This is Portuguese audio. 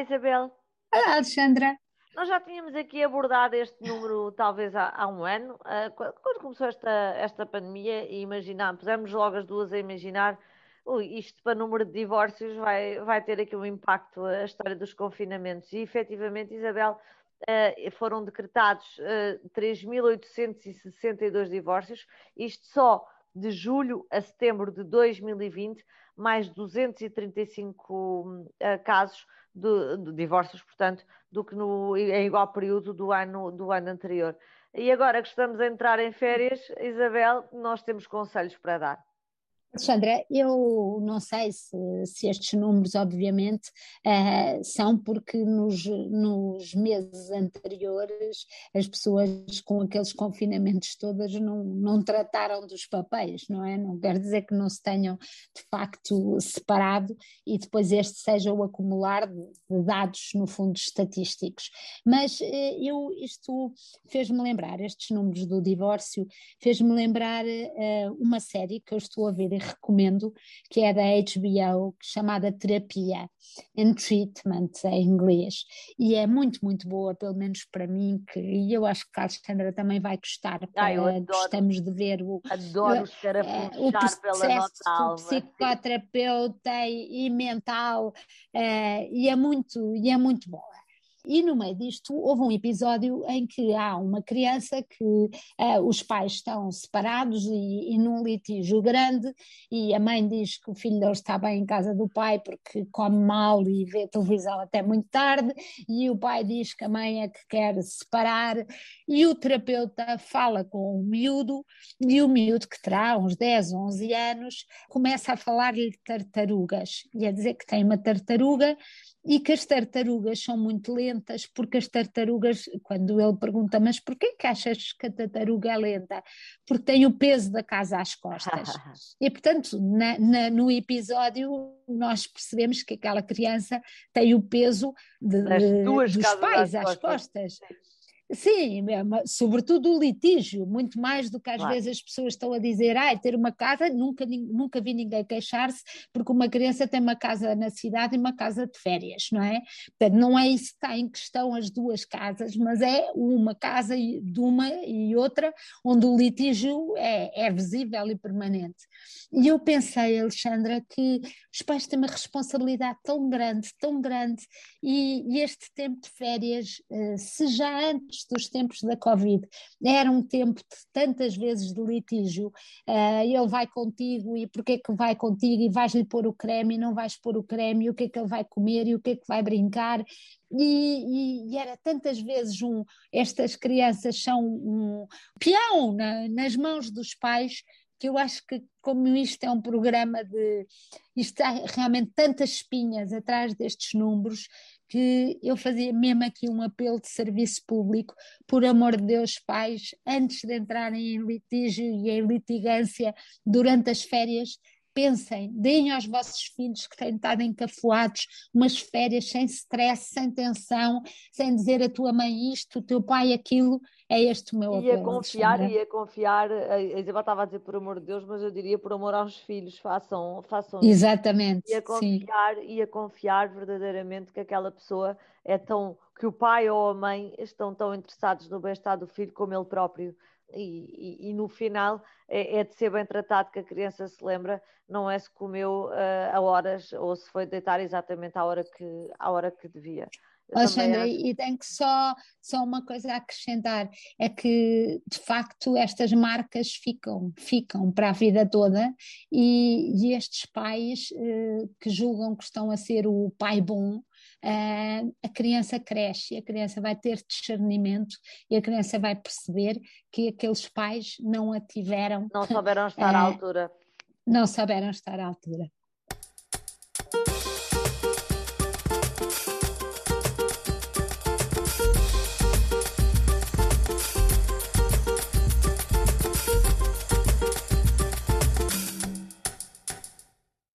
Isabel. Olá, Alexandra. Nós já tínhamos aqui abordado este número talvez há, há um ano, uh, quando começou esta, esta pandemia, e imaginámos, pusemos logo as duas a imaginar, ui, isto para o número de divórcios vai, vai ter aqui um impacto a história dos confinamentos. E efetivamente, Isabel, uh, foram decretados uh, 3.862 divórcios, isto só de julho a setembro de 2020, mais 235 uh, casos de, de, divórcios, portanto, do que no, em igual período do ano, do ano anterior. E agora que estamos a entrar em férias, Isabel, nós temos conselhos para dar. Alexandra, eu não sei se, se estes números, obviamente, uh, são porque nos, nos meses anteriores as pessoas com aqueles confinamentos todos não, não trataram dos papéis, não é? Não quer dizer que não se tenham de facto separado e depois este seja o acumular de, de dados, no fundo, estatísticos. Mas uh, eu, isto fez-me lembrar, estes números do divórcio, fez-me lembrar uh, uma série que eu estou a ver recomendo, que é da HBO, chamada Terapia and Treatment em inglês. E é muito, muito boa, pelo menos para mim, que, e eu acho que a Alexandra também vai gostar. Ah, eu adoro, gostamos de ver o, adoro os é, o processo do psicoterapeuta e, e mental, é, e, é muito, e é muito boa. E no meio disto houve um episódio em que há uma criança que uh, os pais estão separados e, e, num litígio grande e a mãe diz que o filho dele está bem em casa do pai porque come mal e vê televisão até muito tarde e o pai diz que a mãe é que quer separar e o terapeuta fala com o miúdo e o miúdo que terá uns 10, 11 anos começa a falar-lhe tartarugas e a dizer que tem uma tartaruga e que as tartarugas são muito lentas, porque as tartarugas, quando ele pergunta, mas porquê que achas que a tartaruga é lenta? Porque tem o peso da casa às costas. e, portanto, na, na, no episódio, nós percebemos que aquela criança tem o peso de, dos pais às costas. costas. Sim, é sobretudo o litígio, muito mais do que às claro. vezes as pessoas estão a dizer, ah, ter uma casa, nunca, nunca vi ninguém queixar-se, porque uma criança tem uma casa na cidade e uma casa de férias, não é? Portanto, não é isso que está em questão as duas casas, mas é uma casa de uma e outra, onde o litígio é, é visível e permanente. E eu pensei, Alexandra, que os pais têm uma responsabilidade tão grande, tão grande, e, e este tempo de férias, eh, se já antes dos tempos da Covid. Era um tempo de tantas vezes de litígio, uh, ele vai contigo e porquê que vai contigo? E vais-lhe pôr o creme e não vais pôr o creme? E o que é que ele vai comer? E o que é que vai brincar? E, e, e, era tantas vezes um, estas crianças são um peão na, nas mãos dos pais que eu acho que como isto é um programa de isto há realmente tantas espinhas atrás destes números que eu fazia mesmo aqui um apelo de serviço público, por amor de Deus, pais, antes de entrarem em litígio e em litigância durante as férias, pensem, deem aos vossos filhos que têm estado encafuados umas férias sem stress, sem tensão, sem dizer a tua mãe isto, o teu pai aquilo, é este o meu apelo. E a confiar, e a confiar, a Isabel estava a dizer por amor de Deus, mas eu diria por amor aos filhos, façam, façam Exatamente. E a confiar, sim. e a confiar verdadeiramente que aquela pessoa é tão, que o pai ou a mãe estão tão interessados no bem-estar do filho como ele próprio. E, e, e, no final é, é, de ser bem tratado que a criança se lembra, não é se comeu uh, a horas ou se foi deitar exatamente à hora que, à hora que devia. Alexandra, e tenho que só, só uma coisa a acrescentar, é que de facto estas marcas ficam, ficam para a vida toda e, e estes pais eh, que julgam que estão a ser o pai bom, eh, a criança cresce, a criança vai ter discernimento e a criança vai perceber que aqueles pais não a tiveram. Não souberam estar à altura. Não souberam estar à altura.